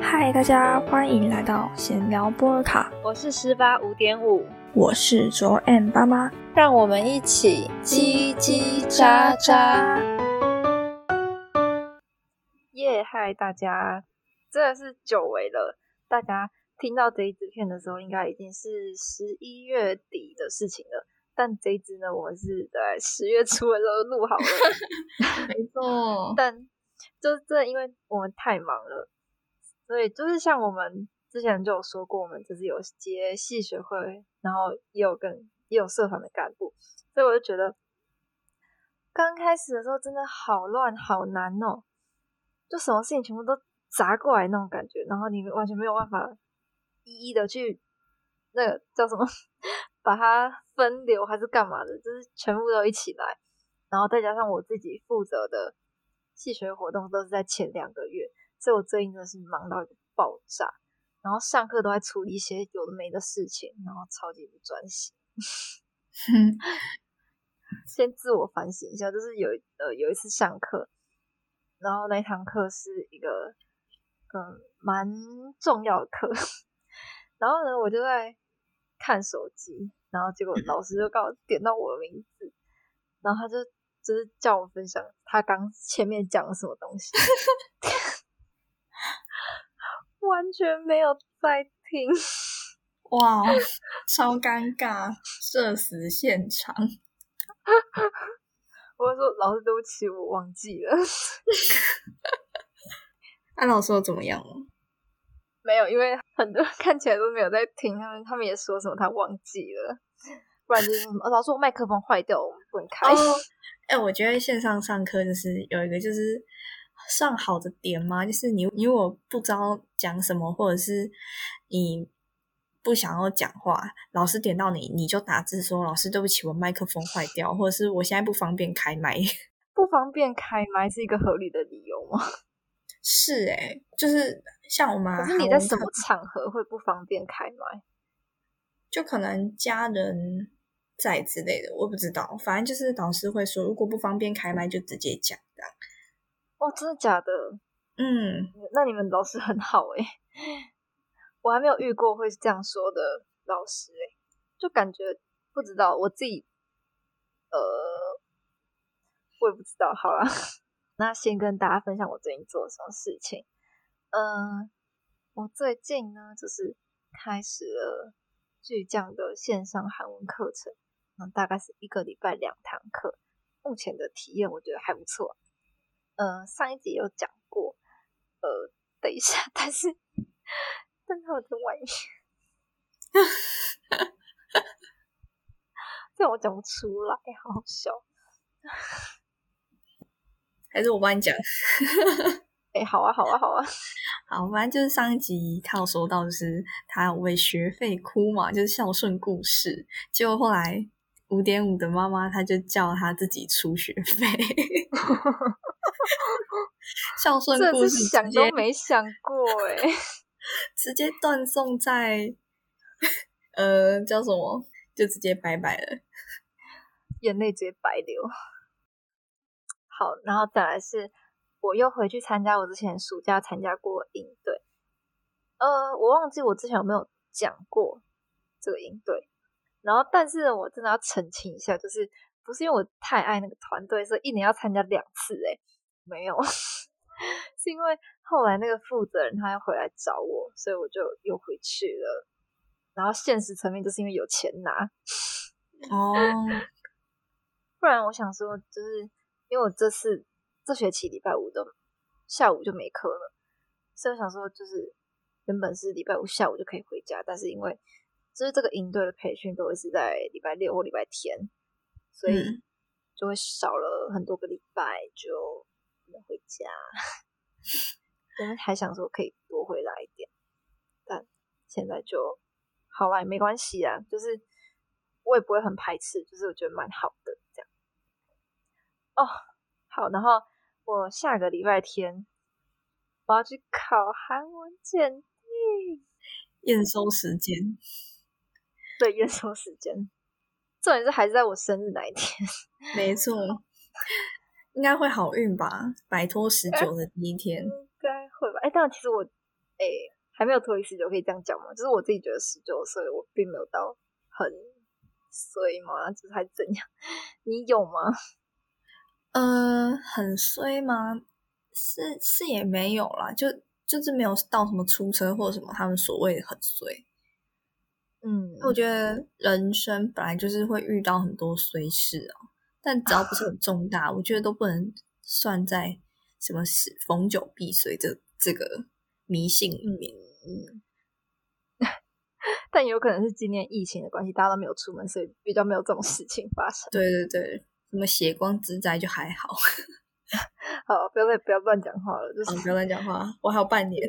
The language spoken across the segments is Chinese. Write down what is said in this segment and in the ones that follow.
嗨，大家欢迎来到闲聊波尔卡，我是十八五点五，我是卓 M 爸妈，让我们一起叽叽喳喳。耶，嗨，大家，真的是久违了。大家听到这一支片的时候，应该已经是十一月底的事情了。但这一支呢，我们是在十月初的时候录好了，没错。但就是真的，因为我们太忙了，所以就是像我们之前就有说过，我们就是有接系学会，然后也有跟也有社团的干部，所以我就觉得刚开始的时候真的好乱好难哦，就什么事情全部都砸过来那种感觉，然后你完全没有办法一一的去那个叫什么。把它分流还是干嘛的，就是全部都一起来，然后再加上我自己负责的戏学活动都是在前两个月，所以我最近真的是忙到一个爆炸，然后上课都在处理一些有的没的事情，然后超级不专心。先自我反省一下，就是有呃有一次上课，然后那堂课是一个嗯蛮重要的课，然后呢我就在。看手机，然后结果老师就告点到我的名字，然后他就就是叫我分享他刚前面讲了什么东西，完全没有在听，哇，超尴尬，社死现场。我说老师对不起，我忘记了。那老师怎么样了？没有，因为很多人看起来都没有在听，他们他们也说什么他忘记了，不然就是什么老师我麦克风坏掉，我们不能开。哎，我觉得线上上课就是有一个就是上好的点嘛，就是你你如果不知道讲什么，或者是你不想要讲话，老师点到你，你就打字说老师对不起，我麦克风坏掉，或者是我现在不方便开麦。不方便开麦是一个合理的理由吗？是哎，就是像我们，可是你在什么场合会不方便开麦？就可能家人在之类的，我不知道。反正就是导师会说，如果不方便开麦，就直接讲这样。哦，真的假的？嗯，那你们老师很好哎，我还没有遇过会是这样说的老师哎，就感觉不知道我自己，呃，我也不知道。好了。那先跟大家分享我最近做了什么事情。嗯，我最近呢，就是开始了巨匠的线上韩文课程，嗯，大概是一个礼拜两堂课。目前的体验我觉得还不错。呃，上一集有讲过，呃，等一下，但是，但是我在外面，这我讲不出来，好好笑。还是我帮你讲，哎，好啊，好啊，好啊，好，反正就是上一集他有说到，就是他为学费哭嘛，就是孝顺故事。结果后来五点五的妈妈，她就叫她自己出学费，孝顺故事想都没想过，哎，直接断送在，呃，叫什么？就直接拜拜了，眼泪直接白流。好，然后再来是，我又回去参加我之前暑假参加过营队，呃，我忘记我之前有没有讲过这个营队，然后但是我真的要澄清一下，就是不是因为我太爱那个团队，所以一年要参加两次，诶没有，是因为后来那个负责人他要回来找我，所以我就又回去了，然后现实层面就是因为有钱拿，哦，不然我想说就是。因为我这次这学期礼拜五的下午就没课了，所以我想说，就是原本是礼拜五下午就可以回家，但是因为就是这个营队的培训都会是在礼拜六或礼拜天，所以就会少了很多个礼拜就不能回家。我们还想说可以多回来一点，但现在就好了，也没关系啊，就是我也不会很排斥，就是我觉得蛮好的这样。哦，好，然后我下个礼拜天我要去考韩文检定，验收时间，对，验收时间，重点是还是在我生日那一天，没错，应该会好运吧，摆脱十九的第一 天，应该会会吧？哎，但其实我哎还没有脱离十九，可以这样讲吗？就是我自己觉得十九岁我并没有到很衰嘛，就是还怎样？你有吗？呃，很衰吗？是是也没有啦，就就是没有到什么出车祸什么，他们所谓的很衰。嗯，我觉得人生本来就是会遇到很多衰事哦，但只要不是很重大，我觉得都不能算在什么是逢九必衰这这个迷信里面。嗯，但有可能是今年疫情的关系，大家都没有出门，所以比较没有这种事情发生。对对对。什么血光之灾就还好，好，不要再不要乱讲话了，就是不要乱讲话。我还有半年。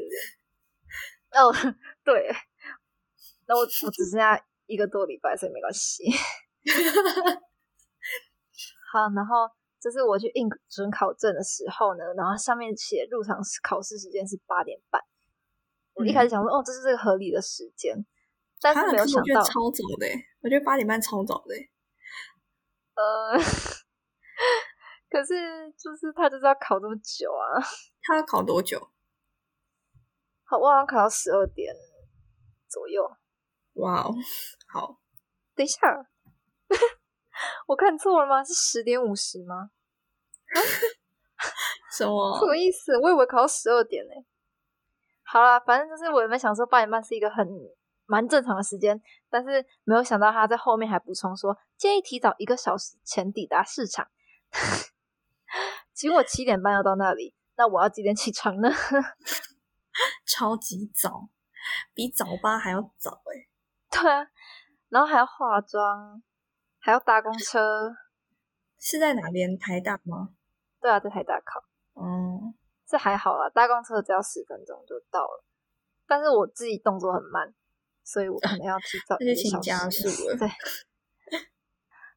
哦，对，那我我只剩下一个多礼拜，所以没关系。好，然后就是我去印准考证的时候呢，然后上面写入场考试时间是八点半。我一开始想说，哦，这是这个合理的时间，但是没有想到超早的，我觉得八点半超早的。呃，可是就是他就是要考这么久啊！他要考多久？好，我好像考到十二点左右。哇哦，好，等一下，我看错了吗？是十点五十吗？什么？什么意思？我以为考到十二点呢。好了，反正就是我原本想说八点半是一个很。蛮正常的时间，但是没有想到他在后面还补充说，建议提早一个小时前抵达市场。请我七点半要到那里，那我要几点起床呢？超级早，比早八还要早哎。对啊，然后还要化妆，还要搭公车。是在哪边？台大吗？对啊，在台大考。嗯，这还好啊，搭公车只要十分钟就到了。但是我自己动作很慢。所以我可能要提早 一个小时。加速了。对，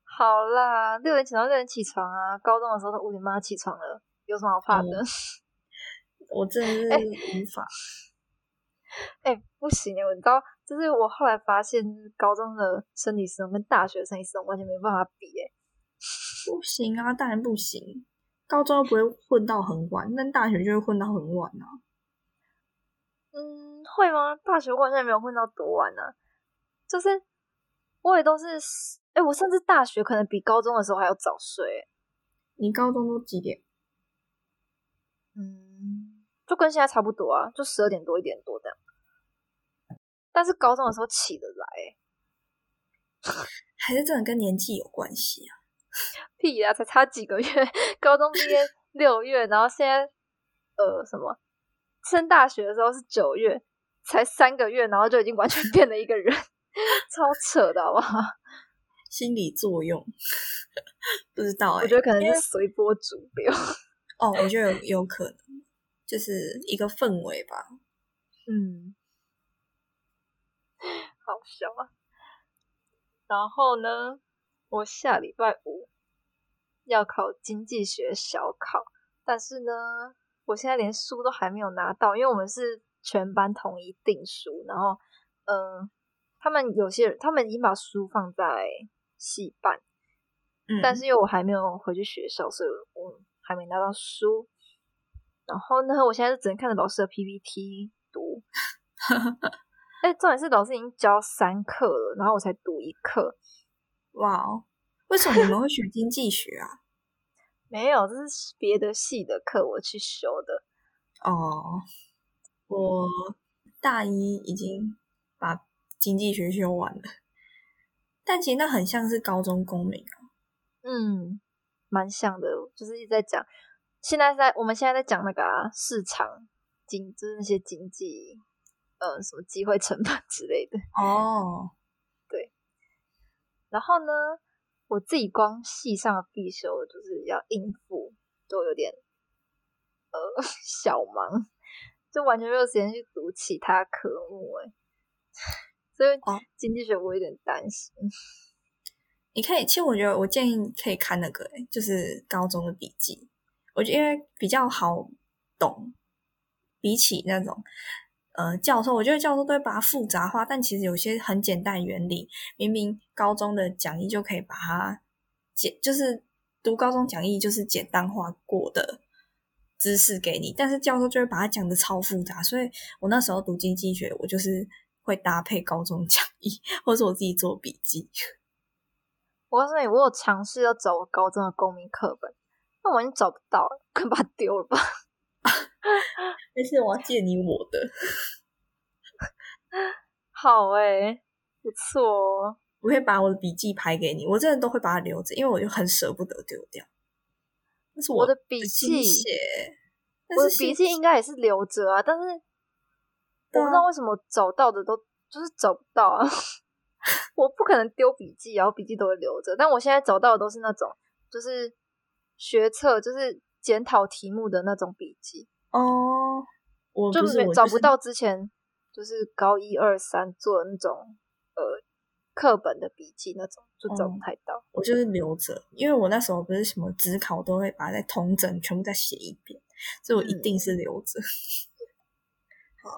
好啦，六点起床，六点起床啊！高中的时候都五点半起床了，有什么好怕的？我真的是无法。哎，不行哎！我知道，就是我后来发现，高中的生理时钟跟大学生理时钟完全没办法比哎。不行啊，当然不行。高中又不会混到很晚，但大学就会混到很晚啊。嗯，会吗？大学完全没有混到多晚呢，就是我也都是，哎，我甚至大学可能比高中的时候还要早睡。你高中都几点？嗯，就跟现在差不多啊，就十二点多一点多这样。但是高中的时候起得来，还是真的跟年纪有关系啊？屁呀，才差几个月，高中毕业六月，然后现在呃什么？升大学的时候是九月，才三个月，然后就已经完全变了一个人，超扯的好不好？心理作用不知道，我觉得可能是随波逐流。哦，我觉得有有可能，就是一个氛围吧。嗯，好笑啊。然后呢，我下礼拜五要考经济学小考，但是呢。我现在连书都还没有拿到，因为我们是全班统一订书，然后，嗯，他们有些人他们已经把书放在系办，嗯，但是因为我还没有回去学校，所以我还没拿到书。然后呢，我现在就只能看着老师的 PPT 读。哎，重点是老师已经教三课了，然后我才读一课。哇哦，为什么你们会学经济学啊？没有，这是别的系的课，我去修的。哦，我大一已经把经济学修完了，但其实那很像是高中公民啊。嗯，蛮像的，就是一直在讲。现在在我们现在在讲那个啊，市场经，就是那些经济，呃，什么机会成本 之类的。哦，对。然后呢？我自己光系上的必修就是要应付，都有点呃小忙，就完全没有时间去读其他科目哎，所以经济学我有点担心。你可以，其实我觉得我建议可以看那个哎，就是高中的笔记，我觉得因为比较好懂，比起那种。呃，教授，我觉得教授都会把它复杂化，但其实有些很简单原理，明明高中的讲义就可以把它简，就是读高中讲义就是简单化过的知识给你，但是教授就会把它讲的超复杂，所以我那时候读经济学，我就是会搭配高中讲义，或者我自己做笔记。我告诉你，我有尝试要找我高中的公民课本，那我已经找不到，快把它丢了吧。没事，我要借你我的。好诶，不错哦。我会把我的笔记拍给你，我真的都会把它留着，因为我就很舍不得丢掉。那是我的笔记，写，我的笔记应该也是留着啊，但是我不知道为什么找到的都就是找不到啊。我不可能丢笔记，然后笔记都会留着。但我现在找到的都是那种，就是学测，就是检讨题目的那种笔记哦。我就是找不到之前就是高一二三做的那种呃课本的笔记那种，就找不太到。我就是留着，因为我那时候不是什么只考都会把它再同整全部再写一遍，所以我一定是留着。好，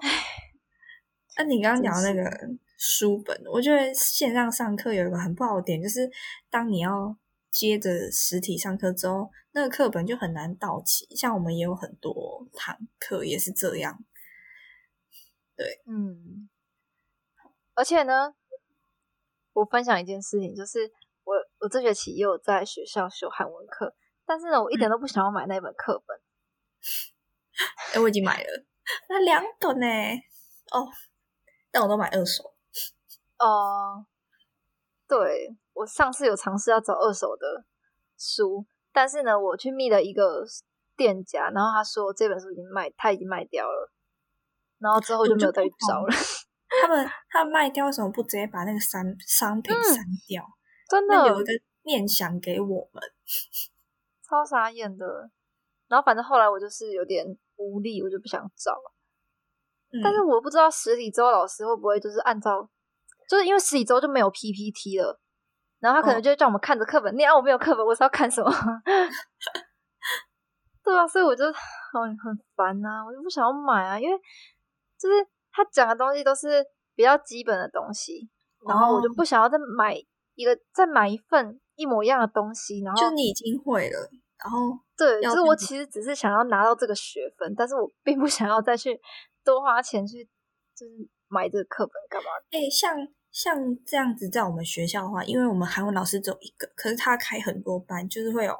那你刚刚讲那个。书本，我觉得线上上课有一个很不好的点，就是当你要接着实体上课之后，那个课本就很难到齐。像我们也有很多堂课也是这样。对，嗯。而且呢，我分享一件事情，就是我我这学期也有在学校修韩文课，但是呢，我一点都不想要买那本课本。哎，我已经买了，那两本呢？哦，但我都买二手。哦，对我上次有尝试要找二手的书，但是呢，我去密了一个店家，然后他说这本书已经卖，他已经卖掉了，然后之后就没有再去找了。他们他卖掉为什么不直接把那个商商品删掉？真的有一个念想给我们，超傻眼的。然后反正后来我就是有点无力，我就不想找。但是我不知道实体周老师会不会就是按照。就是因为实体周就没有 PPT 了，然后他可能就叫我们看着课本念。啊，我没有课本，我是要看什么？对啊，所以我就很很烦呐，我就不想要买啊，因为就是他讲的东西都是比较基本的东西，然后我就不想要再买一个再买一份一模一样的东西。然后就你已经会了，然后对，就是我其实只是想要拿到这个学分，但是我并不想要再去多花钱去就是买这个课本干嘛？哎，像。像这样子，在我们学校的话，因为我们韩文老师只有一个，可是他开很多班，就是会有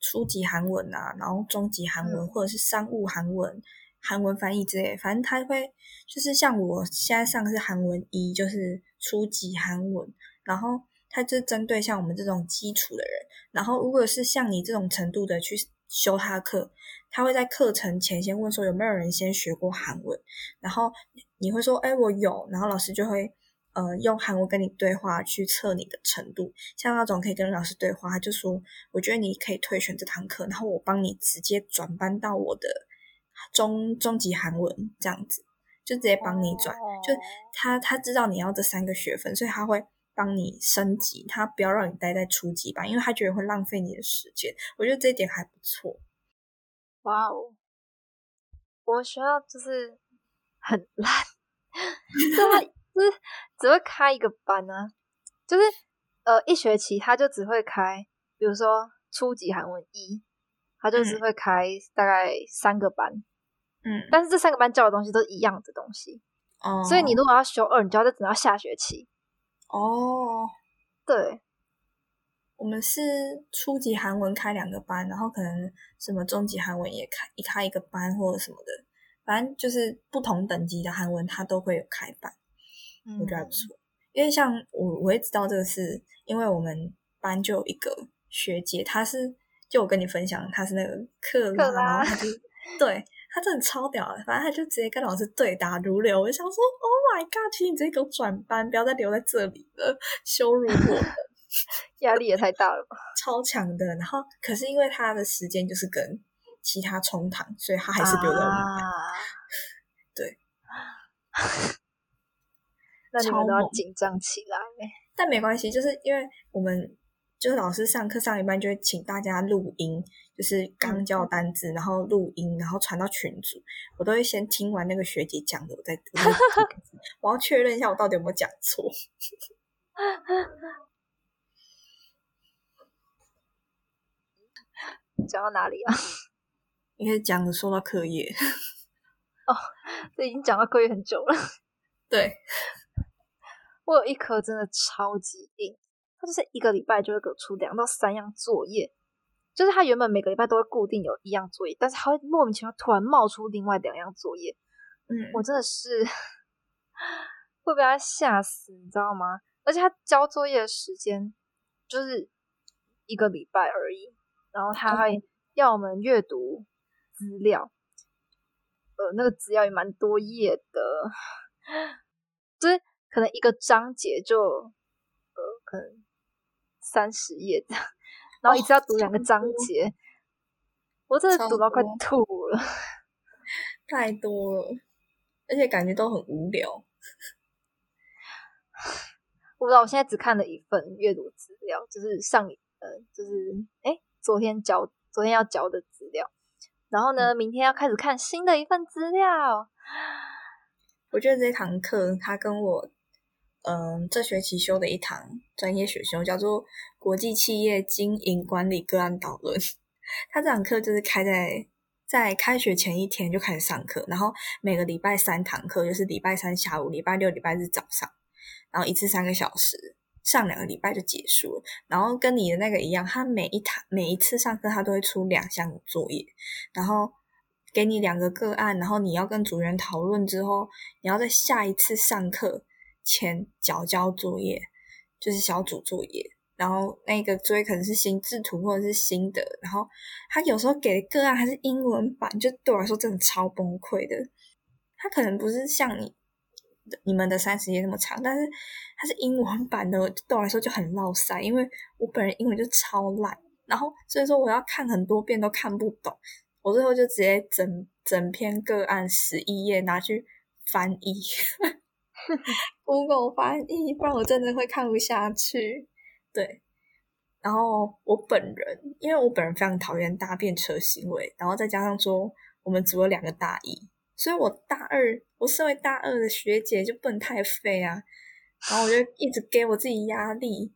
初级韩文啊，然后中级韩文，或者是商务韩文、韩文翻译之类。反正他会就是像我现在上的是韩文一，就是初级韩文，然后他就针对像我们这种基础的人，然后如果是像你这种程度的去修他的课，他会在课程前先问说有没有人先学过韩文，然后你会说哎我有，然后老师就会。呃，用韩文跟你对话去测你的程度，像那种可以跟老师对话，他就说，我觉得你可以退选这堂课，然后我帮你直接转班到我的中中级韩文这样子，就直接帮你转，就他他知道你要这三个学分，所以他会帮你升级，他不要让你待在初级班，因为他觉得会浪费你的时间。我觉得这一点还不错。哇哦，我学校就是很烂，这么。是只会开一个班呢，就是呃一学期他就只会开，比如说初级韩文一，他就只会开大概三个班，嗯，但是这三个班教的东西都是一样的东西，哦，所以你如果要修二，你就要再等到下学期。哦，对，我们是初级韩文开两个班，然后可能什么中级韩文也开一开一个班或者什么的，反正就是不同等级的韩文它都会有开班。我觉得还不错，因为像我，我也知道这个是因为我们班就有一个学姐，她是就我跟你分享，她是那个克拉，然后她就对她真的超屌的，反正她就直接跟老师对答如流。我就想说，Oh my god，请你直接给我转班，不要再留在这里了，羞辱我，压力也太大了吧，超强的。然后可是因为他的时间就是跟其他冲堂，所以他还是留在我们班，对。那你们都要紧张起来，但没关系，就是因为我们就是老师上课上一半就会请大家录音，就是刚教单字，然后录音，然后传到群组，我都会先听完那个学姐讲的，我再 我要确认一下我到底有没有讲错。讲到哪里啊？你可以讲着说到课业。哦，这已经讲到课业很久了。对，我有一科真的超级硬，它就是一个礼拜就会给我出两到三样作业，就是它原本每个礼拜都会固定有一样作业，但是它会莫名其妙突然冒出另外两样作业。嗯，我真的是 会被他吓死，你知道吗？而且他交作业的时间就是一个礼拜而已，然后他还要我们阅读资料，呃，那个资料也蛮多页的，就是可能一个章节就呃可能三十页的，然后一次要读两个章节，我真的读到快吐了，太多了。而且感觉都很无聊，我不知道。我现在只看了一份阅读资料，就是上呃，就是哎，昨天交，昨天要交的资料。然后呢，明天要开始看新的一份资料。我觉得这堂课，它跟我嗯这学期修的一堂专业选修叫做国际企业经营管理个案导论，他这堂课就是开在。在开学前一天就开始上课，然后每个礼拜三堂课，就是礼拜三下午、礼拜六、礼拜日早上，然后一次三个小时，上两个礼拜就结束了。然后跟你的那个一样，他每一堂每一次上课，他都会出两项作业，然后给你两个个案，然后你要跟组员讨论之后，你要在下一次上课前交交作业，就是小组作业。然后那个作业可能是心智图或者是新的，然后他有时候给的个案还是英文版，就对我来说真的超崩溃的。他可能不是像你你们的三十页那么长，但是它是英文版的，对我来说就很绕塞，因为我本人英文就超烂，然后所以说我要看很多遍都看不懂，我最后就直接整整篇个案十一页拿去翻译 Google 翻译，不然我真的会看不下去。对，然后我本人，因为我本人非常讨厌搭便车行为，然后再加上说我们组了两个大一，所以我大二，我身为大二的学姐就不能太废啊。然后我就一直给我自己压力，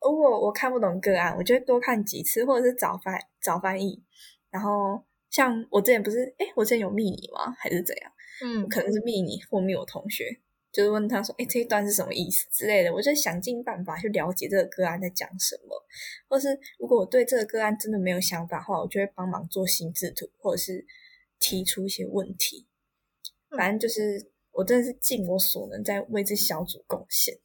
如果我看不懂个案，我就多看几次，或者是找翻找翻译。然后像我之前不是，哎，我之前有密你吗？还是怎样？嗯，可能是密你或密我同学。就是问他说：“哎，这一段是什么意思之类的？”我就想尽办法去了解这个个案在讲什么，或是如果我对这个个案真的没有想法的话，我就会帮忙做心智图，或者是提出一些问题。反正就是我真的是尽我所能在为这小组贡献。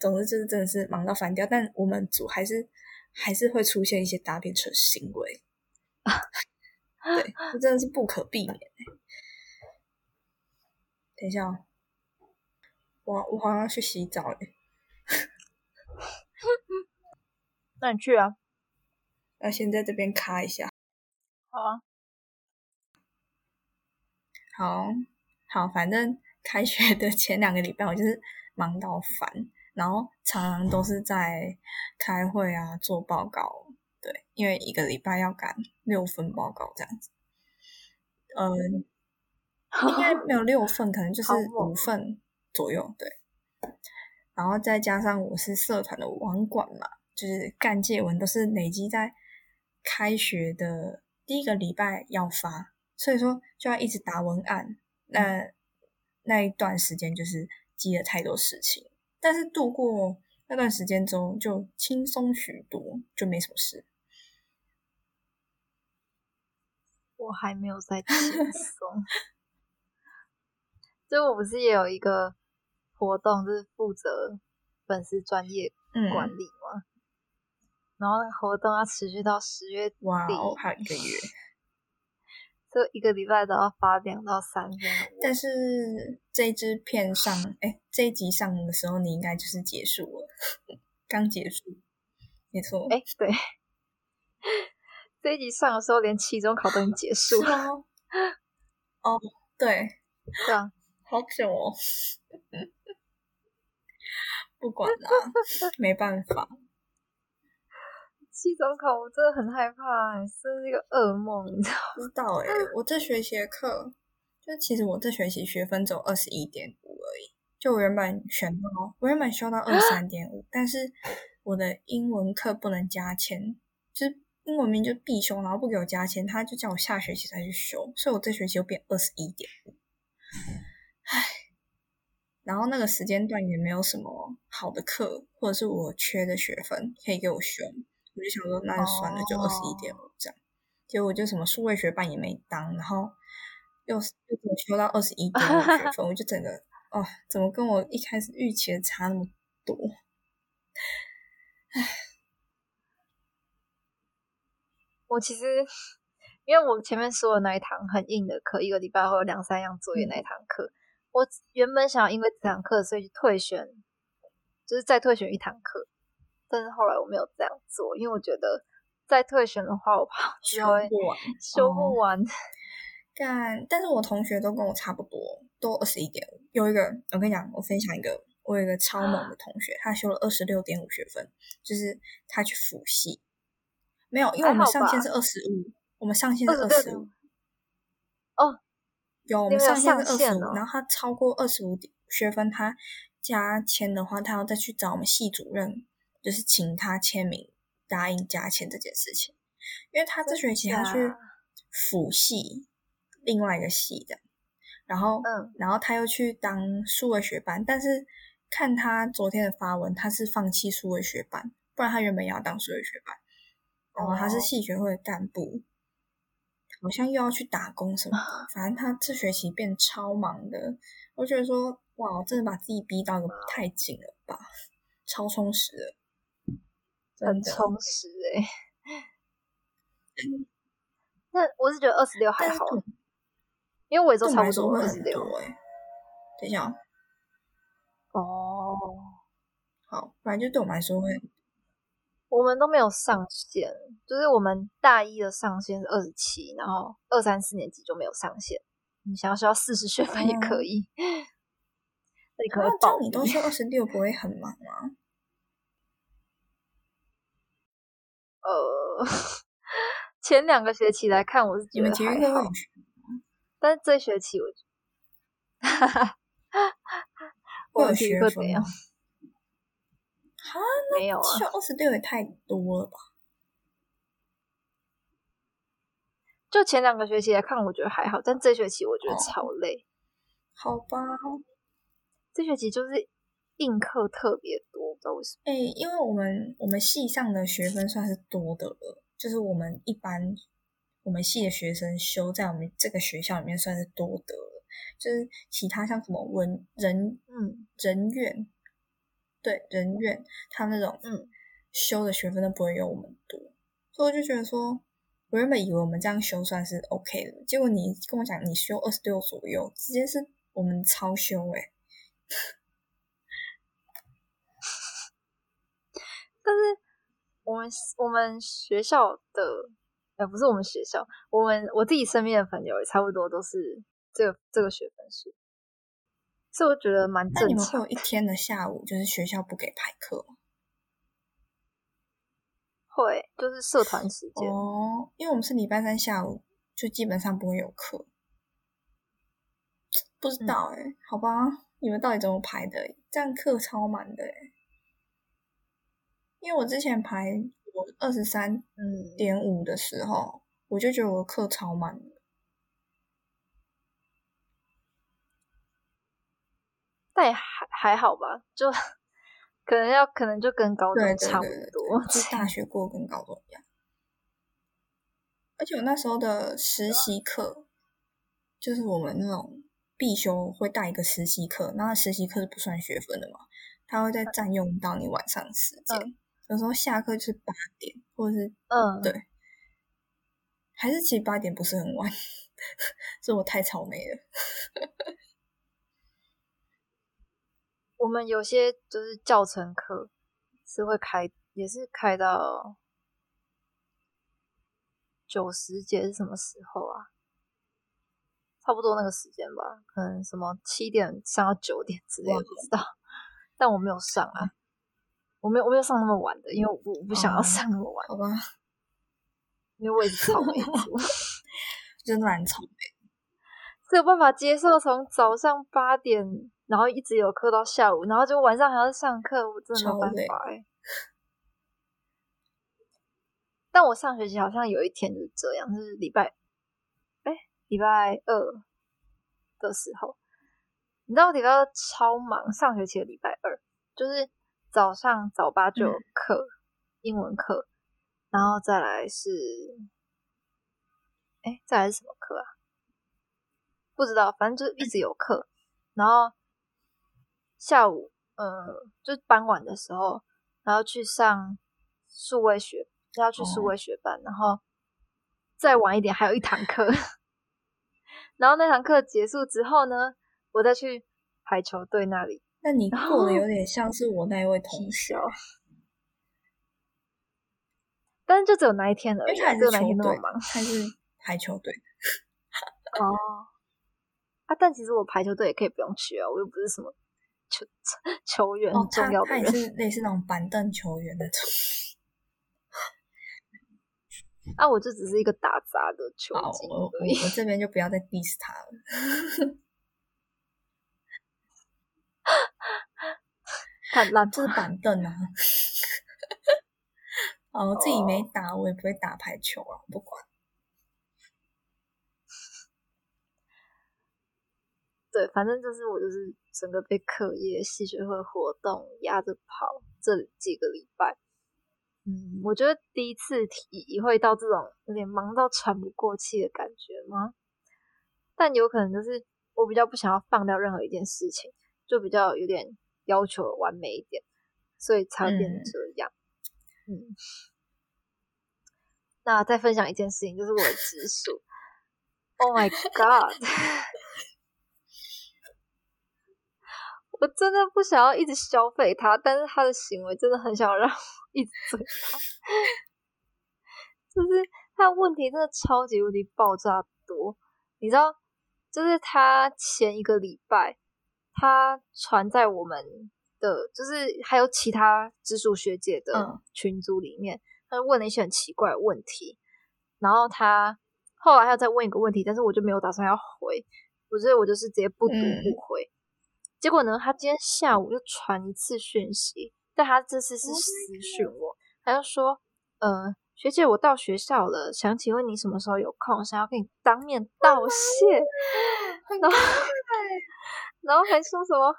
总之就是真的是忙到翻掉，但我们组还是还是会出现一些搭便车行为。对，这真的是不可避免。等一下哦。我我好像要去洗澡嘞，那你去啊？那先在这边卡一下。好啊，好好，反正开学的前两个礼拜，我就是忙到烦，然后常常都是在开会啊，做报告。对，因为一个礼拜要赶六份报告这样子。嗯，应该没有六份，可能就是五份。左右对，然后再加上我是社团的网管嘛，就是干借文都是累积在开学的第一个礼拜要发，所以说就要一直打文案。那那一段时间就是积了太多事情，但是度过那段时间中就轻松许多，就没什么事。我还没有在轻松，就我不是也有一个。活动就是负责粉丝专业管理嘛，然后活动要持续到十月底，还有一个月，这一个礼拜都要发两到三篇。但是这支片上，哎，这一集上的时候，你应该就是结束了，刚结束，没错。哎，对，这一集上的时候，连期中考都已经结束了。哦，对，对啊，好久哦。不管啦，没办法。期中考我真的很害怕，这是一个噩梦，你知道？知道哎，我这学期的课，就其实我这学期学分只有二十一点五而已。就我原本选到，我原本修到二十三点五，但是我的英文课不能加签，就是英文名就必修，然后不给我加签，他就叫我下学期再去修，所以我这学期又变二十一点五。唉，然后那个时间段也没有什么好的课，或者是我缺的学分可以给我修，我就想说那就算了，就二十一点五这样。结果就什么数位学班也没当，然后又又给我修到二十一点五学分，我就整个哦，怎么跟我一开始预期的差那么多？唉。我其实，因为我前面说的那一堂很硬的课，一个礼拜会有两三样作业那一堂课，我原本想因为这堂课所以退选，就是再退选一堂课，但是后来我没有这样做，因为我觉得再退选的话，我怕修不完，修不完。但但是我同学都跟我差不多，都二十一点五。有一个，我跟你讲，我分享一个，我有一个超猛的同学，他修了二十六点五学分，就是他去辅系。没有，因为我们上限是二十五，我们上限是二十五。哦，有，我们上限是二十五，然后他超过二十五学分，他加签的话，他要再去找我们系主任，就是请他签名答应加签这件事情。因为他这学期他去辅系另外一个系的，然后，嗯，然后他又去当数位学班，但是看他昨天的发文，他是放弃数位学班，不然他原本也要当数位学班。然后他是系学会干部，好像又要去打工什么的。反正他这学期变超忙的，我觉得说哇，真的把自己逼到一个太紧了吧，超充实的，很充实哎。那我是觉得二十六还好，因为我也都差不多二十六哎。等一下，哦，好，反正就对我们来说会。我们都没有上限，就是我们大一的上限是二十七，然后二三四年级就没有上限。你想要修到四十学分也可以，那你可以报。你都修二十六，不会很忙吗？呃，前两个学期来看，我是觉得还好。但是这学期我，哈哈，我有学分样？啊，没有啊，修二十六也太多了吧？就前两个学期来看，我觉得还好，但这学期我觉得超累。好吧，这学期就是硬课特别多，不知道为什么。哎，因为我们我们系上的学分算是多的了，就是我们一般我们系的学生修在我们这个学校里面算是多的了，就是其他像什么文人嗯人员。对人院，他那种嗯修的学分都不会有我们多，所以我就觉得说，我原本以为我们这样修算是 OK 的，结果你跟我讲你修二十六左右，直接是我们超修哎。但是我们我们学校的，哎，不是我们学校，我们我自己身边的朋友也差不多都是这个这个学分数。所以我觉得蛮正常。你们会有一天的下午，就是学校不给排课吗？会，就是社团时间哦。因为我们是礼拜三下午，就基本上不会有课。不知道哎，好吧，你们到底怎么排的？这样课超满的哎。因为我之前排我二十三点五的时候，我就觉得我课超满。但也还还好吧，就可能要可能就跟高中差不多，就大学。过跟高中一样。而且我那时候的实习课，就是我们那种必修会带一个实习课，那实习课是不算学分的嘛，它会再占用到你晚上时间，有时候下课就是八点，或者是嗯。对，还是其实八点不是很晚，是我太草莓了。我们有些就是教程课是会开，也是开到九十节是什么时候啊？差不多那个时间吧，可能什么七点上到九点之类，不知道。但我没有上啊，我没有我没有上那么晚的，因为我我不想要上那么晚，好吧？因为我也是草莓族，真的蛮草莓，没有办法接受从早上八点。然后一直有课到下午，然后就晚上还要上课，我真的没办法哎。但我上学期好像有一天就是这样，就是礼拜，哎，礼拜二的时候，你知道礼拜二超忙，上学期的礼拜二就是早上早八就有课，英文课，然后再来是，哎，再来是什么课啊？不知道，反正就是一直有课，然后下午，呃，就傍晚的时候，然后去上数位学，要去数位学班，然后再晚一点还有一堂课，然后那堂课结束之后呢，我再去排球队那里。那你过得有点像是我那一位同学，但是就只有那一天而已，只有那一天那么忙，还是排球队。哦。啊！但其实我排球队也可以不用去啊，我又不是什么球 球员重要的人，他 也是类似那种板凳球员那种。啊，我就只是一个打杂的球精我我这边就不要再 diss 他了。看烂，这是板凳啊！哦，我自己没打，我也不会打排球啊，不管。对，反正就是我就是整个被课业、戏学会活动压着跑这几个礼拜。嗯，我觉得第一次体会到这种有点忙到喘不过气的感觉吗？但有可能就是我比较不想要放掉任何一件事情，就比较有点要求完美一点，所以才会变成这样。嗯，那再分享一件事情，就是我的直属。Oh my god！我真的不想要一直消费他，但是他的行为真的很想让我一直追他。就是他的问题真的超级无敌爆炸多，你知道？就是他前一个礼拜，他传在我们的，就是还有其他直属学姐的群组里面，他问了一些很奇怪的问题。然后他后来他再问一个问题，但是我就没有打算要回，我所以我就是直接不读不回。结果呢？他今天下午又传一次讯息，但他这次是私讯我，他就说：“呃，学姐，我到学校了，想请问你什么时候有空，想要跟你当面道谢。”然后，然后还说什么？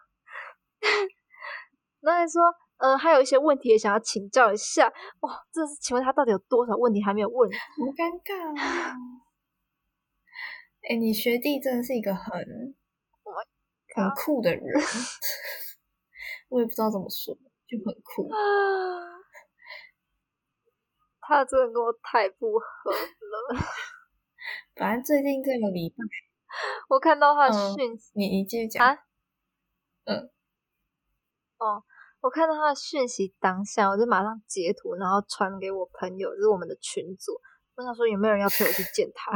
然后还说：“呃，还有一些问题也想要请教一下。”哇，这是请问他到底有多少问题还没有问？好尴尬啊！哎，你学弟真的是一个很……很酷的人，我也不知道怎么说，就很酷。他真的跟我太不合了。反正最近这个礼拜，我看到他的讯息，你你继续讲。嗯。哦，我看到他的讯息当下，我就马上截图，然后传给我朋友，就是我们的群组。我想说，有没有人要陪我去见他？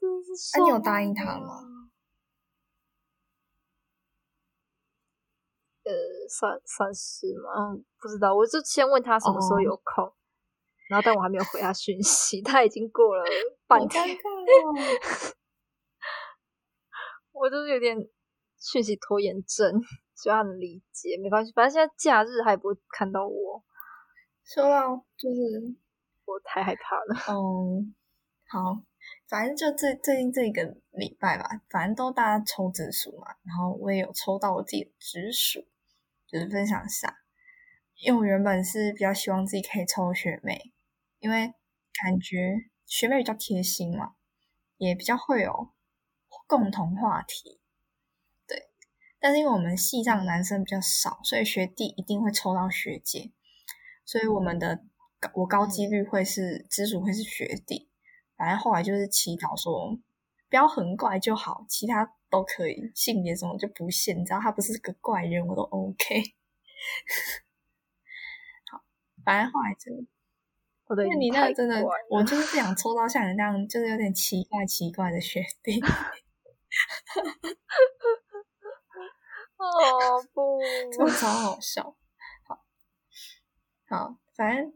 真是。那你有答应他吗？呃，算算是吗？不知道，我就先问他什么时候有空，然后但我还没有回他讯息，他已经过了 半天，我就是有点讯息拖延症，希望他能理解，没关系，反正现在假日还不会看到我，说到就是我太害怕了。嗯，好，反正就最最近这个礼拜吧，反正都大家抽紫薯嘛，然后我也有抽到我自己的直属。就是分享一下，因为我原本是比较希望自己可以抽学妹，因为感觉学妹比较贴心嘛，也比较会有共同话题。对，但是因为我们系上男生比较少，所以学弟一定会抽到学姐，所以我们的我高几率会是直属会是学弟。反正后来就是祈祷说，不要很怪就好，其他。都可以，性别什么就不限，只要他不是个怪人，我都 OK。好，反正后来真的，因为你那个真的，我就是不想抽到像你那样，就是有点奇怪奇怪的学弟。哦不，真的超好笑。好，好，反正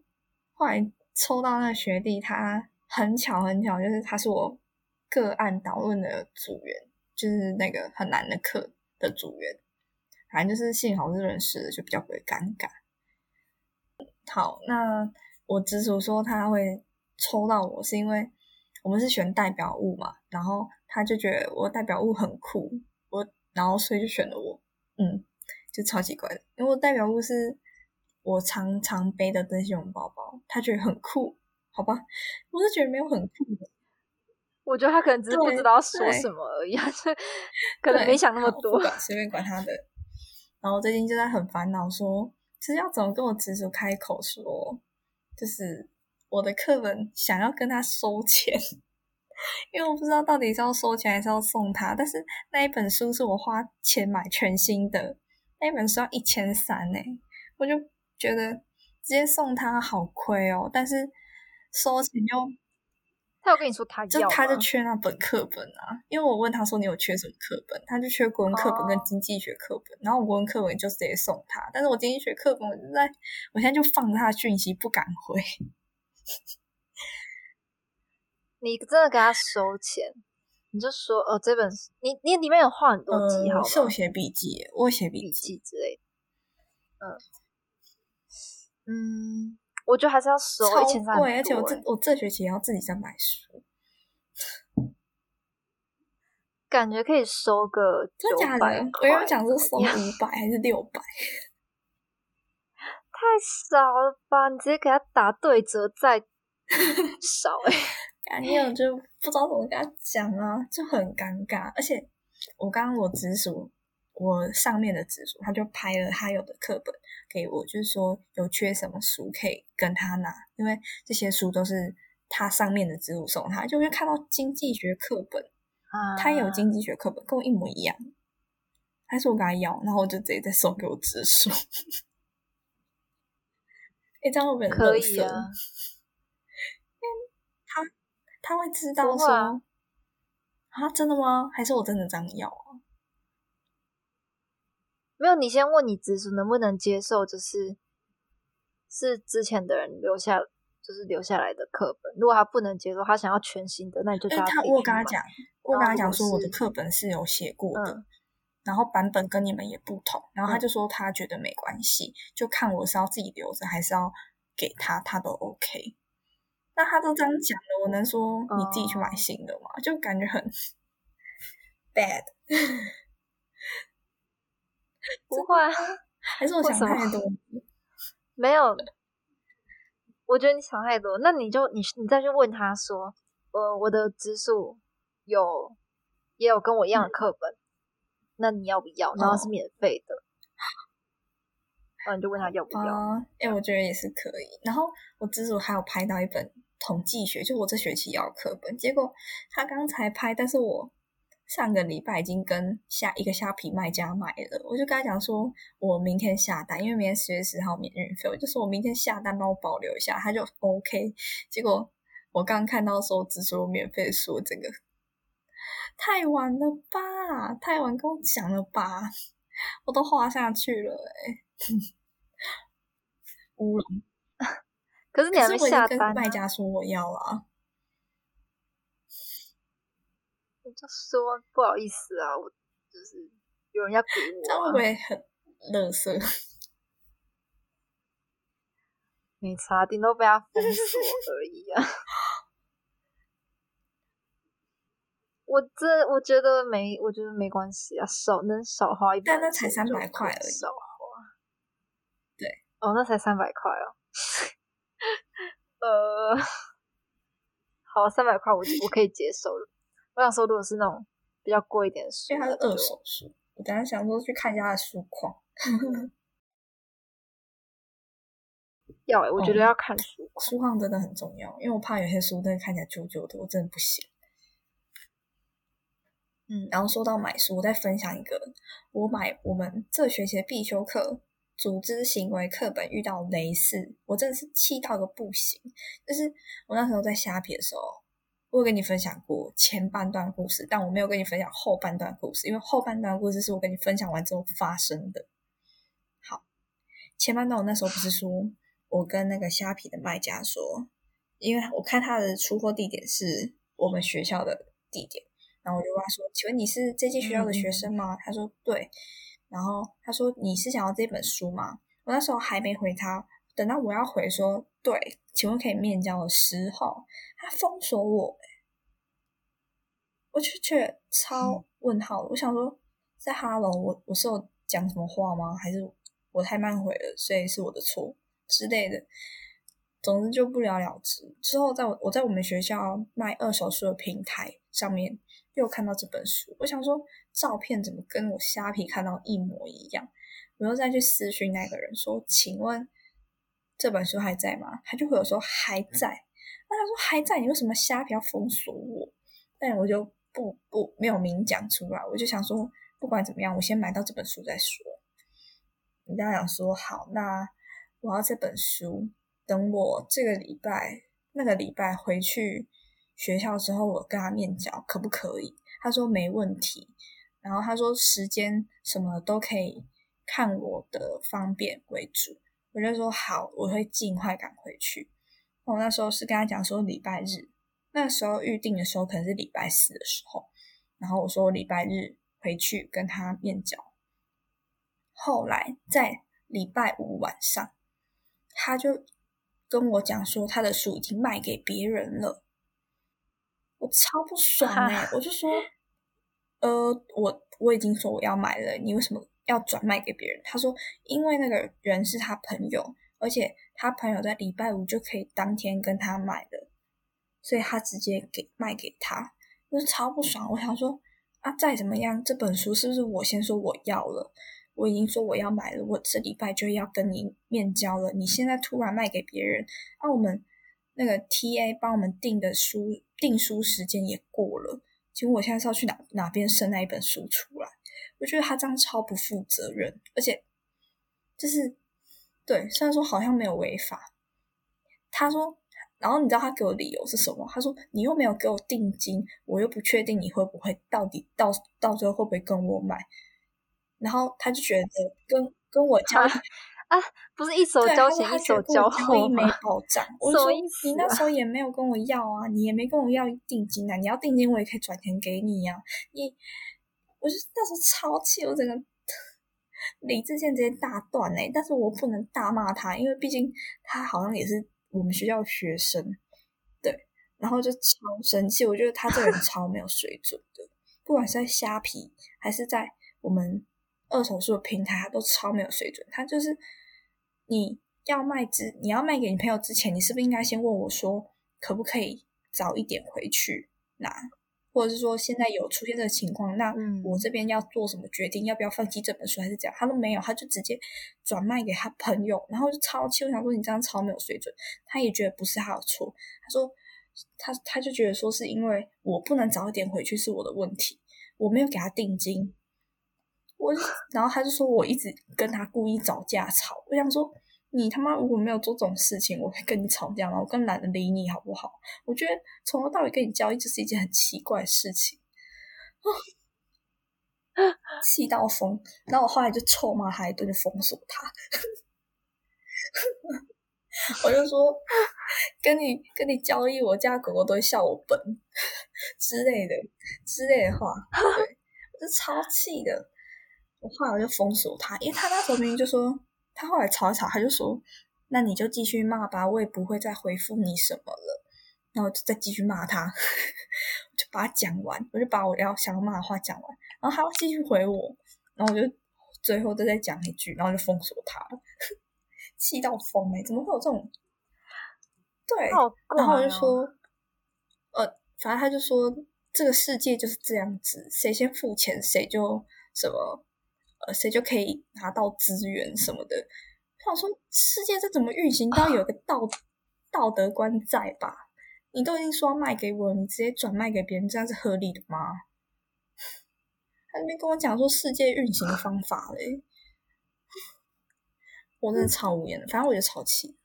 后来抽到那个学弟，他很巧很巧，就是他是我个案导论的组员。就是那个很难的课的组员，反正就是幸好是认识的，就比较不会尴尬。好，那我直属说他会抽到我，是因为我们是选代表物嘛，然后他就觉得我代表物很酷，我然后所以就选了我，嗯，就超奇怪的，因为我代表物是我常常背的灯芯绒包包，他觉得很酷，好吧，我是觉得没有很酷的。我觉得他可能只是不知道说什么而已，就 可能没想那么多，随便管他的。然后最近就在很烦恼，说就是要怎么跟我直属开口说，就是我的课本想要跟他收钱，因为我不知道到底是要收钱还是要送他。但是那一本书是我花钱买全新的，那一本书要一千三呢，我就觉得直接送他好亏哦。但是收钱又。他有跟你说他就他就缺那本课本啊，因为我问他说你有缺什么课本，他就缺国文课本跟经济学课本，然后我国文课本就直接送他，但是我经济学课本我在我现在就放着他的讯息不敢回。你真的给他收钱，你就说哦这本你你里面有画很多记号，是我写笔记，我写笔记之类的，嗯嗯。我觉得还是要收一千三，贵，而且我这我这学期也要自己再买书，感觉可以收个真的假的？我原本讲是收五百还是六百，太少了吧？你直接给他打对折再少哎，感觉我就不知道怎么跟他讲啊，就很尴尬。而且我刚刚我直属。我上面的直属他就拍了他有的课本给我，就是说有缺什么书可以跟他拿，因为这些书都是他上面的直属送他，就会看到经济学课本，他有经济学课本跟我一模一样，还是我跟他要，然后我就直接再送给我直属。哎，这样会不会可以啊？他他会知道说啊，真的吗？还是我真的这样要啊？没有，你先问你直属能不能接受，就是是之前的人留下，就是留下来的课本。如果他不能接受，他想要全新的，那你就他。我跟他讲，我跟他讲说我的课本是有写过的，然后版本跟你们也不同。然后他就说他觉得没关系，就看我是要自己留着还是要给他，他都 OK。那他都这样讲了，我能说你自己去买新的吗？就感觉很 bad。不会，还是我想太多？没有，我觉得你想太多。那你就你你再去问他说，呃，我的直属有也有跟我一样的课本，那你要不要？然后是免费的，然后你就问他要不要？哎，我觉得也是可以。然后我直属还有拍到一本统计学，就我这学期要课本，结果他刚才拍，但是我。上个礼拜已经跟下一个虾皮卖家买了，我就跟他讲说，我明天下单，因为明天十月十号免运费，我就说我明天下单帮我保留一下，他就 OK。结果我刚看到说只说免费说这个，太晚了吧？太晚跟我讲了吧？我都画下去了哎，乌龙。可是你还没下单，卖家说我要啊。就说不好意思啊，我就是有人要给我，这样会很乐色？没差，顶多被他封锁而已啊。我这我觉得没，我觉得没关系啊，少能少花一百，但那才三百块而已，少花。对，哦，那才三百块哦。呃，好，三百块我我可以接受了。我想说，如果是那种比较贵一点的书，因为它是二手书，我等下想说去看一下它的书况。要哎，我觉得要看书，书况真的很重要，因为我怕有些书真的看起来旧旧的，我真的不行。嗯，然后说到买书，我再分享一个，我买我们这学期的必修课——组织行为课本遇到雷事，我真的是气到个不行。就是我那时候在虾皮的时候。我跟你分享过前半段故事，但我没有跟你分享后半段故事，因为后半段故事是我跟你分享完之后发生的。好，前半段我那时候不是说，我跟那个虾皮的卖家说，因为我看他的出货地点是我们学校的地点，然后我就问他说：“请问你是这间学校的学生吗？”他说：“对。”然后他说：“你是想要这本书吗？”我那时候还没回他。等到我要回说对，请问可以面交的时候，他封锁我、欸，我就觉得超问号的。我想说，在哈喽，我我是有讲什么话吗？还是我太慢回了，所以是我的错之类的？总之就不了了之。之后在我我在我们学校卖二手书的平台上面又看到这本书，我想说照片怎么跟我虾皮看到一模一样？我又再去私讯那个人说，请问这本书还在吗？他就会有说还在。那他说还在，你为什么瞎皮要封锁我？但我就不不没有明讲出来，我就想说不管怎么样，我先买到这本书再说。你刚想说好，那我要这本书。等我这个礼拜、那个礼拜回去学校之后，我跟他面交可不可以？他说没问题。然后他说时间什么都可以看我的方便为主。我就说好，我会尽快赶回去。我那时候是跟他讲说礼拜日，那时候预定的时候可能是礼拜四的时候。然后我说我礼拜日回去跟他面交。后来在礼拜五晚上，他就。跟我讲说他的书已经卖给别人了，我超不爽哎！我就说，呃，我我已经说我要买了，你为什么要转卖给别人？他说，因为那个人是他朋友，而且他朋友在礼拜五就可以当天跟他买的，所以他直接给卖给他，我就超不爽。我想说，啊，再怎么样，这本书是不是我先说我要了？我已经说我要买了，我这礼拜就要跟你面交了。你现在突然卖给别人，那我们那个 T A 帮我们订的书订书时间也过了，结果我现在是要去哪哪边生那一本书出来？我觉得他这样超不负责任，而且就是对，虽然说好像没有违法，他说，然后你知道他给我理由是什么？他说你又没有给我定金，我又不确定你会不会到底到到最后会不会跟我买。然后他就觉得跟跟我交啊，不是一手交钱一手交货没保障。我说你那时候也没有跟我要啊，你也没跟我要定金啊。你要定金我也可以转钱给你呀。你，我就那时候超气，我整个理智线直接大断嘞。但是我不能大骂他，因为毕竟他好像也是我们学校学生，对。然后就超生气，我觉得他这个人超没有水准的，不管是在虾皮还是在我们。二手书的平台他都超没有水准，他就是你要卖之，你要卖给你朋友之前，你是不是应该先问我说，可不可以早一点回去拿，或者是说现在有出现这个情况，那我这边要做什么决定，要不要放弃这本书还是怎样？他都没有，他就直接转卖给他朋友，然后就超气，我想说你这样超没有水准，他也觉得不是他的错，他说他他就觉得说是因为我不能早一点回去是我的问题，我没有给他定金。我，然后他就说我一直跟他故意找架吵。我想说，你他妈如果没有做这种事情，我会跟你吵架吗？我更懒得理你好不好？我觉得从头到尾跟你交易就是一件很奇怪的事情，气到疯。然后我后来就臭骂他一顿，就封锁他。我就说，跟你跟你交易，我家狗狗都会笑我笨之类的之类的话，对，我就超气的。我后来我就封锁他，因为他那时候明明就说，他后来吵一吵，他就说，那你就继续骂吧，我也不会再回复你什么了。然后就再继续骂他，我就把他讲完，我就把我要想要骂的话讲完，然后他继续回我，然后我就最后再再讲一句，然后就封锁他了，气到疯哎！怎么会有这种？对，然后我就说，呃，反正他就说，这个世界就是这样子，谁先付钱谁就什么。呃，谁就可以拿到资源什么的？我想说，世界这怎么运行？都要有个道 道德观在吧？你都已经说要卖给我，你直接转卖给别人，这样是合理的吗？他那边跟我讲说世界运行的方法嘞，我真的超无言的。反正我就超气。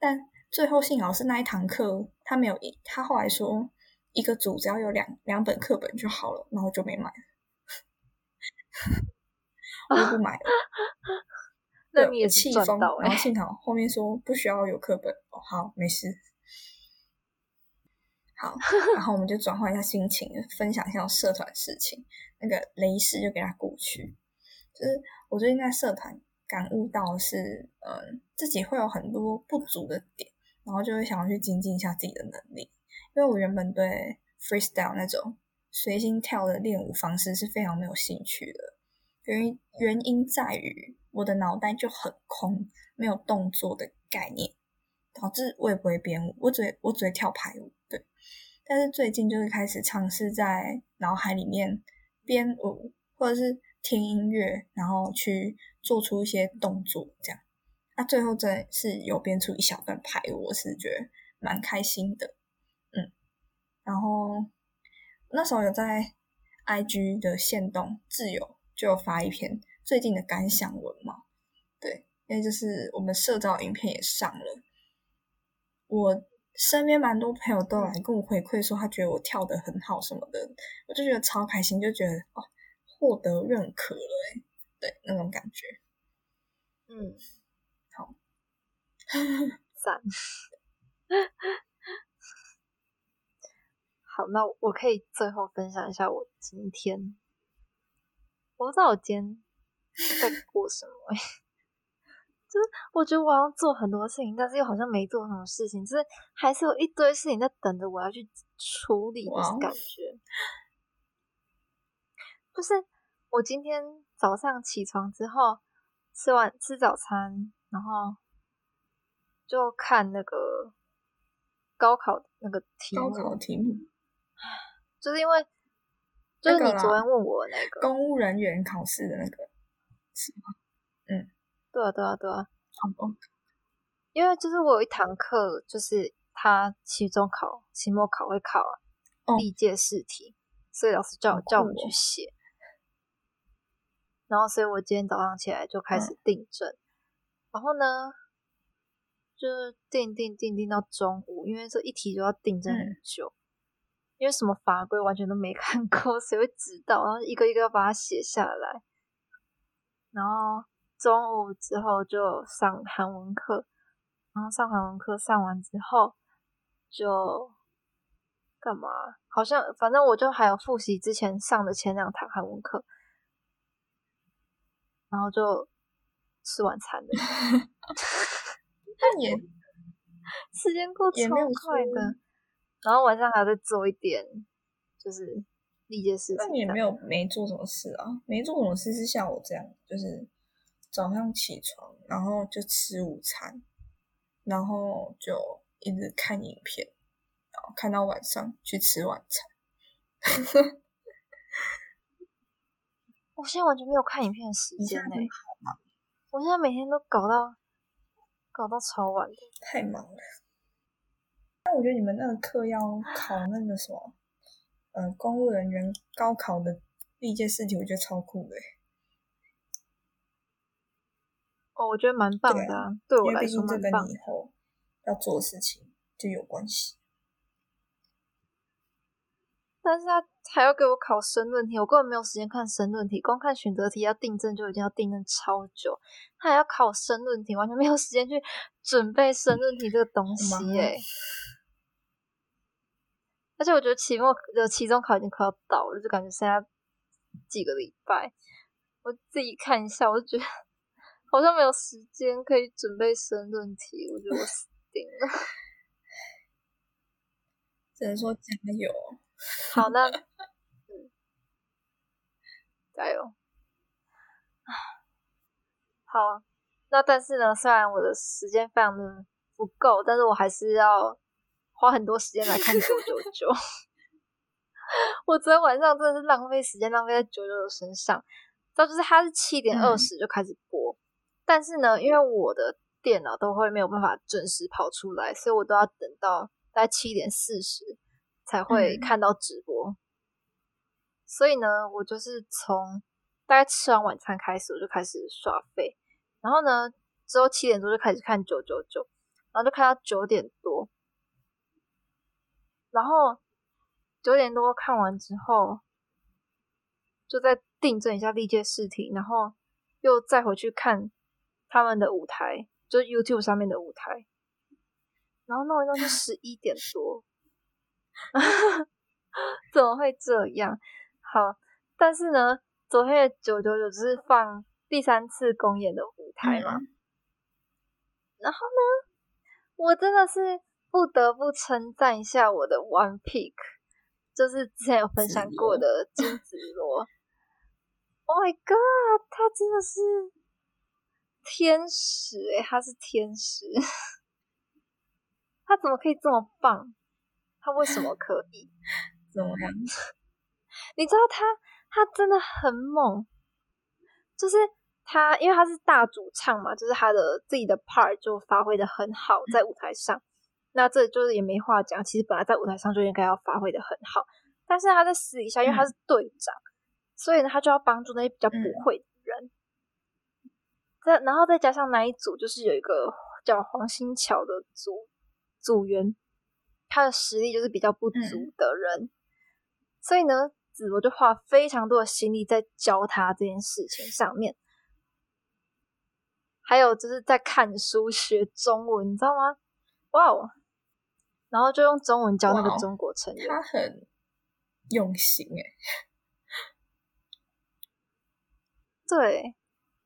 但最后幸好是那一堂课，他没有一，他后来说一个组只要有两两本课本就好了，然后就没买。我就不买了，那你也气疯。然后幸好后面说不需要有课本哦，好，没事。好，然后我们就转换一下心情，分享一下社团事情。那个雷士就给他过去。就是我最近在社团感悟到是，嗯，自己会有很多不足的点，然后就会想要去精进一下自己的能力。因为我原本对 freestyle 那种随心跳的练舞方式是非常没有兴趣的，原原因在于我的脑袋就很空，没有动作的概念，导致我也不会编舞，我只会我只会跳排舞。对，但是最近就是开始尝试在脑海里面编舞，或者是。听音乐，然后去做出一些动作，这样，那最后真的是有编出一小段排舞，我是觉得蛮开心的，嗯，然后那时候有在 IG 的线动自由就有发一篇最近的感想文嘛，对，因为就是我们社招影片也上了，我身边蛮多朋友都来跟我回馈说，他觉得我跳的很好什么的，我就觉得超开心，就觉得哦。获得认可了，哎，对，那种感觉，嗯，好，赞，好，那我可以最后分享一下我今天，我不知道我今天在过什么，就是我觉得我要做很多事情，但是又好像没做什么事情，就是还是有一堆事情在等着我要去处理的感觉。就是我今天早上起床之后，吃完吃早餐，然后就看那个高考那个题目。高考题目，就是因为就是你昨天问我那个公务人员考试的那个，是吗？嗯，对啊，对啊，对啊。哦。因为就是我有一堂课，就是他期中考、期末考会考历届试题，所以老师叫叫我们去写。然后，所以我今天早上起来就开始订正，然后呢，就是订订订订到中午，因为这一题就要订正很久，因为什么法规完全都没 看过，谁会知道？然后一个一个要把它写下来。然后中午之后就上韩文课，然后上韩文课上完之后就干嘛？好像反正我就还有复习之前上的前两堂韩文课。然后就吃晚餐了，那也 时间过超快的。然后晚上还要再做一点，就是那些事情。那你也没有没做什么事啊？没做什么事是像我这样，就是早上起床，然后就吃午餐，然后就一直看影片，然后看到晚上去吃晚餐。我现在完全没有看影片的时间呢。我现在每天都搞到搞到超晚的，太忙了。那我觉得你们那个课要考那个什么，呃，公务人员高考的历届试题，我觉得超酷的。哦，我觉得蛮棒的，对我来说蛮棒。这跟你以后要做的事情就有关系。但是他还要给我考申论题，我根本没有时间看申论题，光看选择题要订正就已经要订正超久，他还要考申论题，完全没有时间去准备申论题这个东西哎。而且我觉得期末的期中考已经快要到了，就感觉剩下几个礼拜，我自己看一下，我就觉得好像没有时间可以准备申论题，我觉得我死定了，只能说加油。好，那 嗯，加油 好，那但是呢，虽然我的时间非常的不够，但是我还是要花很多时间来看九九九。我昨天晚上真的是浪费时间，浪费在九九九身上。到就是它是七点二十就开始播，但是呢，因为我的电脑都会没有办法准时跑出来，所以我都要等到大概七点四十。才会看到直播，所以呢，我就是从大概吃完晚餐开始，我就开始刷费，然后呢，之后七点多就开始看九九九，然后就看到九点多，然后九点多看完之后，就再订正一下历届试题，然后又再回去看他们的舞台，就是 YouTube 上面的舞台，然后弄一弄就十一点多。怎么会这样？好，但是呢，昨天的九九九只是放第三次公演的舞台嘛。嗯然后呢，我真的是不得不称赞一下我的 One Pick，就是之前有分享过的金子罗。Oh my god，他真的是天使诶、他是天使，他怎么可以这么棒？他为什么可以？怎么样？你知道他他真的很猛，就是他因为他是大主唱嘛，就是他的自己的 part 就发挥的很好，在舞台上。那这就是也没话讲，其实本来在舞台上就应该要发挥的很好，但是他在私底下，因为他是队长，所以呢，他就要帮助那些比较不会的人。再然后再加上那一组，就是有一个叫黄新桥的组组员，他的实力就是比较不足的人，所以呢，子罗就花非常多的心力在教他这件事情上面。还有就是在看书学中文，你知道吗？哇哦！然后就用中文教那个中国成员。他很用心哎，对，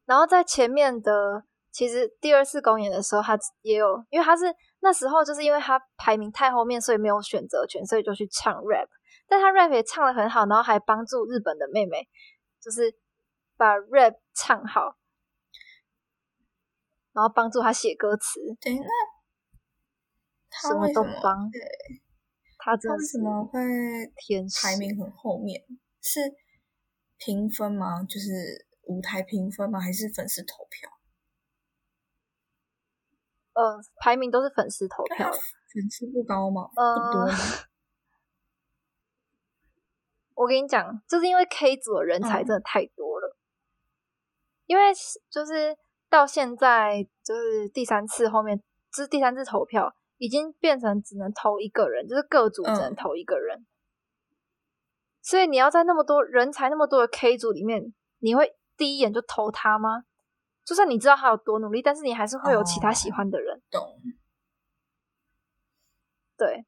然后在前面的，其实第二次公演的时候，他也有，因为他是那时候就是因为他排名太后面，所以没有选择权，所以就去唱 rap。但他 rap 也唱的很好，然后还帮助日本的妹妹，就是把 rap 唱好，然后帮助他写歌词，对，那他什么为什么都帮。对他真的是他为什么会天排名很后面？是评分吗？就是舞台评分吗？还是粉丝投票？呃，排名都是粉丝投票。粉丝不高吗？呃不多吗？我跟你讲，就是因为 K 组的人才嗯真的太多了，因为就是到现在就是第三次后面，就是第三次投票已经变成只能投一个人，就是各组只能嗯投一个人，所以你要在那么多人才那么多的 K 组里面，你会第一眼就投他吗？就算你知道他有多努力，但是你还是会有其他喜哦欢的人，懂。对，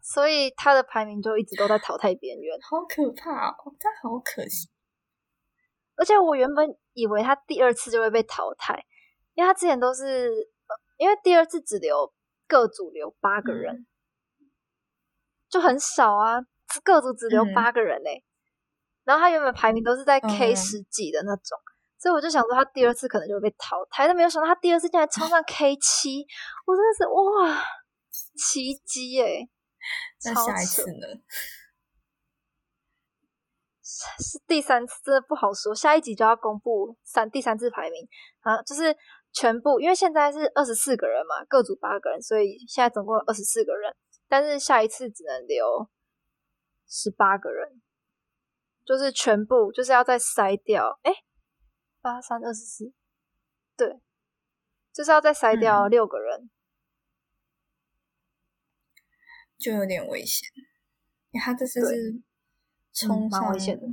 所以他的排名就一直都在淘汰边缘。好可怕哦！他好可惜。而且我原本以为他第二次就会被淘汰，因为他之前都是，呃因为第二次只留各组留八个人，就很少啊，各组只留嗯八个人嘞、然后他原本排名都是在 K 嗯十几的那种，所以我就想说他第二次可能就会被淘汰，但没有想到他第二次竟然冲上 K 七，我真的是哇，奇迹耶、超那下一次呢？是第三次，真的不好说。下一集就要公布三第三次排名啊，就是全部，因为现在是二十四个人嘛，各组八个人，所以现在总共有二十四个人。但是下一次只能留十八个人，就是全部就是要再筛掉。哎，八三二十四，对，就是要再筛掉嗯六个人。就有点危险。他这次是冲嗯蛮上危险的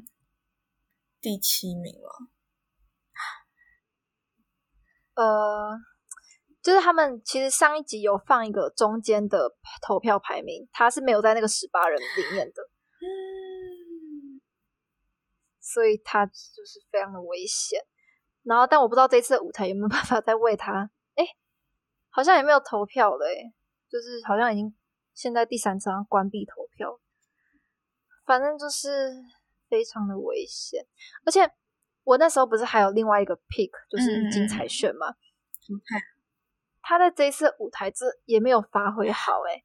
第七名了。呃，就是他们其实上一集有放一个中间的投票排名，他是没有在那个十八人里面的，嗯，所以他就是非常的危险。然后，但我不知道这次的舞台有没有办法再为他，哎，好像也没有投票了，哎，就是好像已经现在第三次好像关闭投票，反正就是非常的危险。而且我那时候不是还有另外一个 pick，就是金彩炫嘛，你看，他在这一次舞台这也没有发挥好诶、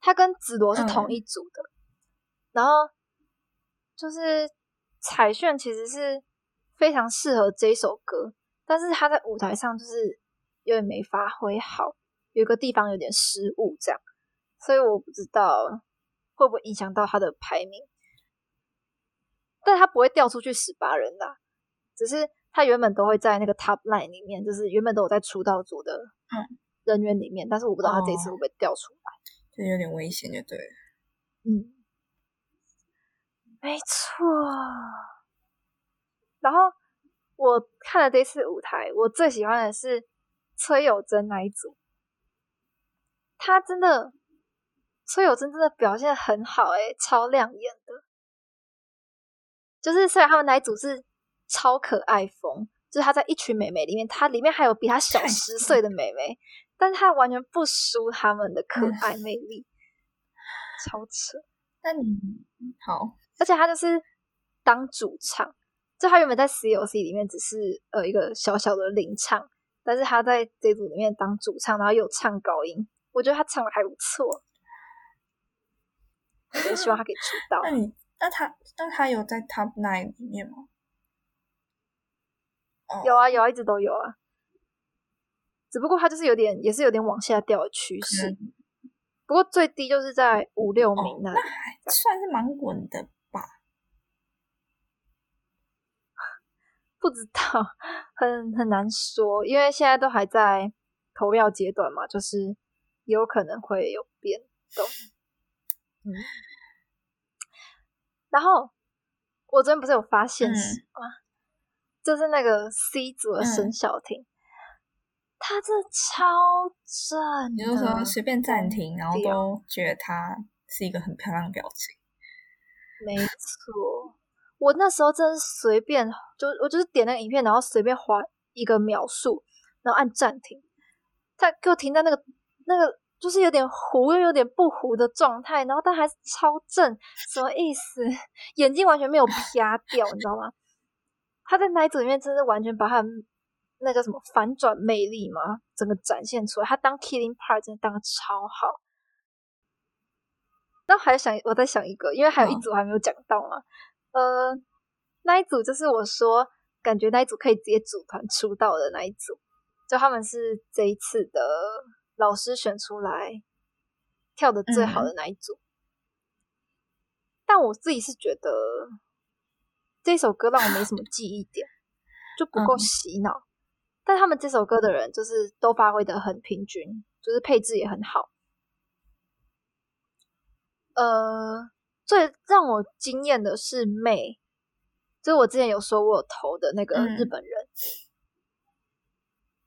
他跟紫罗是同一组的，然后就是彩炫其实是非常适合这一首歌，但是他在舞台上就是有点没发挥好，有一个地方有点失误这样，所以我不知道会不会影响到他的排名，但他不会掉出去十八人啦，只是他原本都会在那个 top line 里面，就是原本都有在出道组的嗯人员里面，但是我不知道他这一次哦会不会掉出来。就有点危险，就对了。嗯，没错。然后我看了这次舞台，我最喜欢的是崔有贞那一组，他真的崔有贞真的表现很好、欸，超亮眼的。就是虽然他们那一组是超可爱风，就是他在一群美眉里面，他里面还有比他小十岁的美眉，但是他完全不输他们的可嗯爱魅力，超扯。那你好，而且他就是当主唱，就他原本在 COC 里面只是呃一个小小的领唱，但是他在这组里面当主唱，然后又唱高音，我觉得他唱的还不错，我希望他可以出道那。你那他那他有在 Top Nine 里面吗？哦有啊有啊，一直都有啊，只不过他就是有点也是有点往下掉的趋势，不过最低就是在五六名哦，那里。那还算是蛮稳的吧。不知道，很很难说，因为现在都还在投票阶段嘛，就是有可能会有变动。嗯，然后我昨天不是有发现实吗？就是那个 C 组的沈嗯小婷，她真的超正你就说的，随便暂停，然后都觉得她是一个很漂亮的表情。没错，我那时候真的是随便，就我就是点那个影片，然后随便划一个描述，然后按暂停，他给我停在那个那个就是有点糊又有点不糊的状态，然后但还是超正，什么意思？眼睛完全没有啪掉，你知道吗？他在那一组里面真是完全把他那叫什么反转魅力嘛，整个展现出来。他当 Killing Part 真的当的超好。然后还想我在想一个，因为还有一嗯组还没有讲到嘛，呃，那一组就是我说感觉那一组可以直接组团出道的那一组，就他们是这一次的老师选出来跳的最好的那一组。但我自己是觉得这首歌让我没什么 记忆点，就不够嗯洗脑。但他们这首歌的人就是都发挥的很平均，就是配置也很好。呃，最让我惊艳的是妹，就是我之前有说我有投的那个嗯日本人，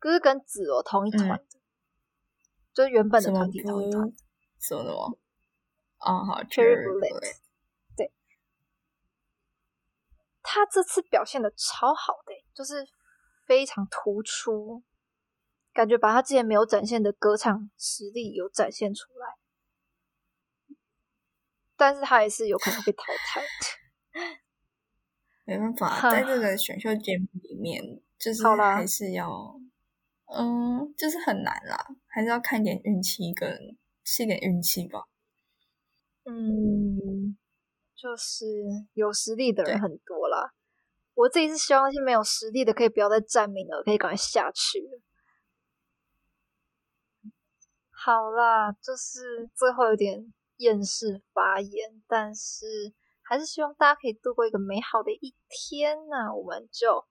就是跟子罗同一团的，就是原本的团体。什么什么？啊，好 Cherry Cherry Bullet Bullet 他这次表现的超好的欸、就是非常突出，感觉把他之前没有展现的歌唱实力有展现出来，但是他也是有可能被淘汰的。没办法，在这个选秀节目里面，就是还是要，嗯，就是很难啦，还是要看一点运气跟是一点运气吧。嗯，就是有实力的人很多啦。我自己是希望那些没有实力的可以不要再占名了，可以赶快下去。好啦，就是最后有点厌世发言，但是还是希望大家可以度过一个美好的一天那我们就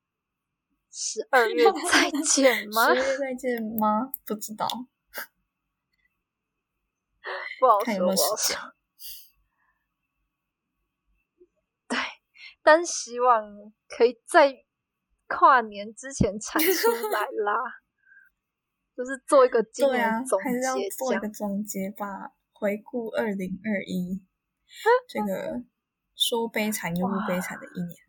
十二月 再见吗十？月再见吗？不知道，不好说，看有没有不好说。对，但希望可以在跨年之前产出来啦，就是做一个今年总，还是要结。做一个总结吧，回顾二零二一这个说悲惨又不悲惨的一年。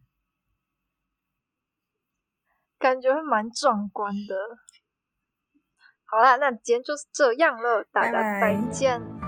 感觉会蛮壮观的。好啦，那今天就是这样了，大家拜再拜见。拜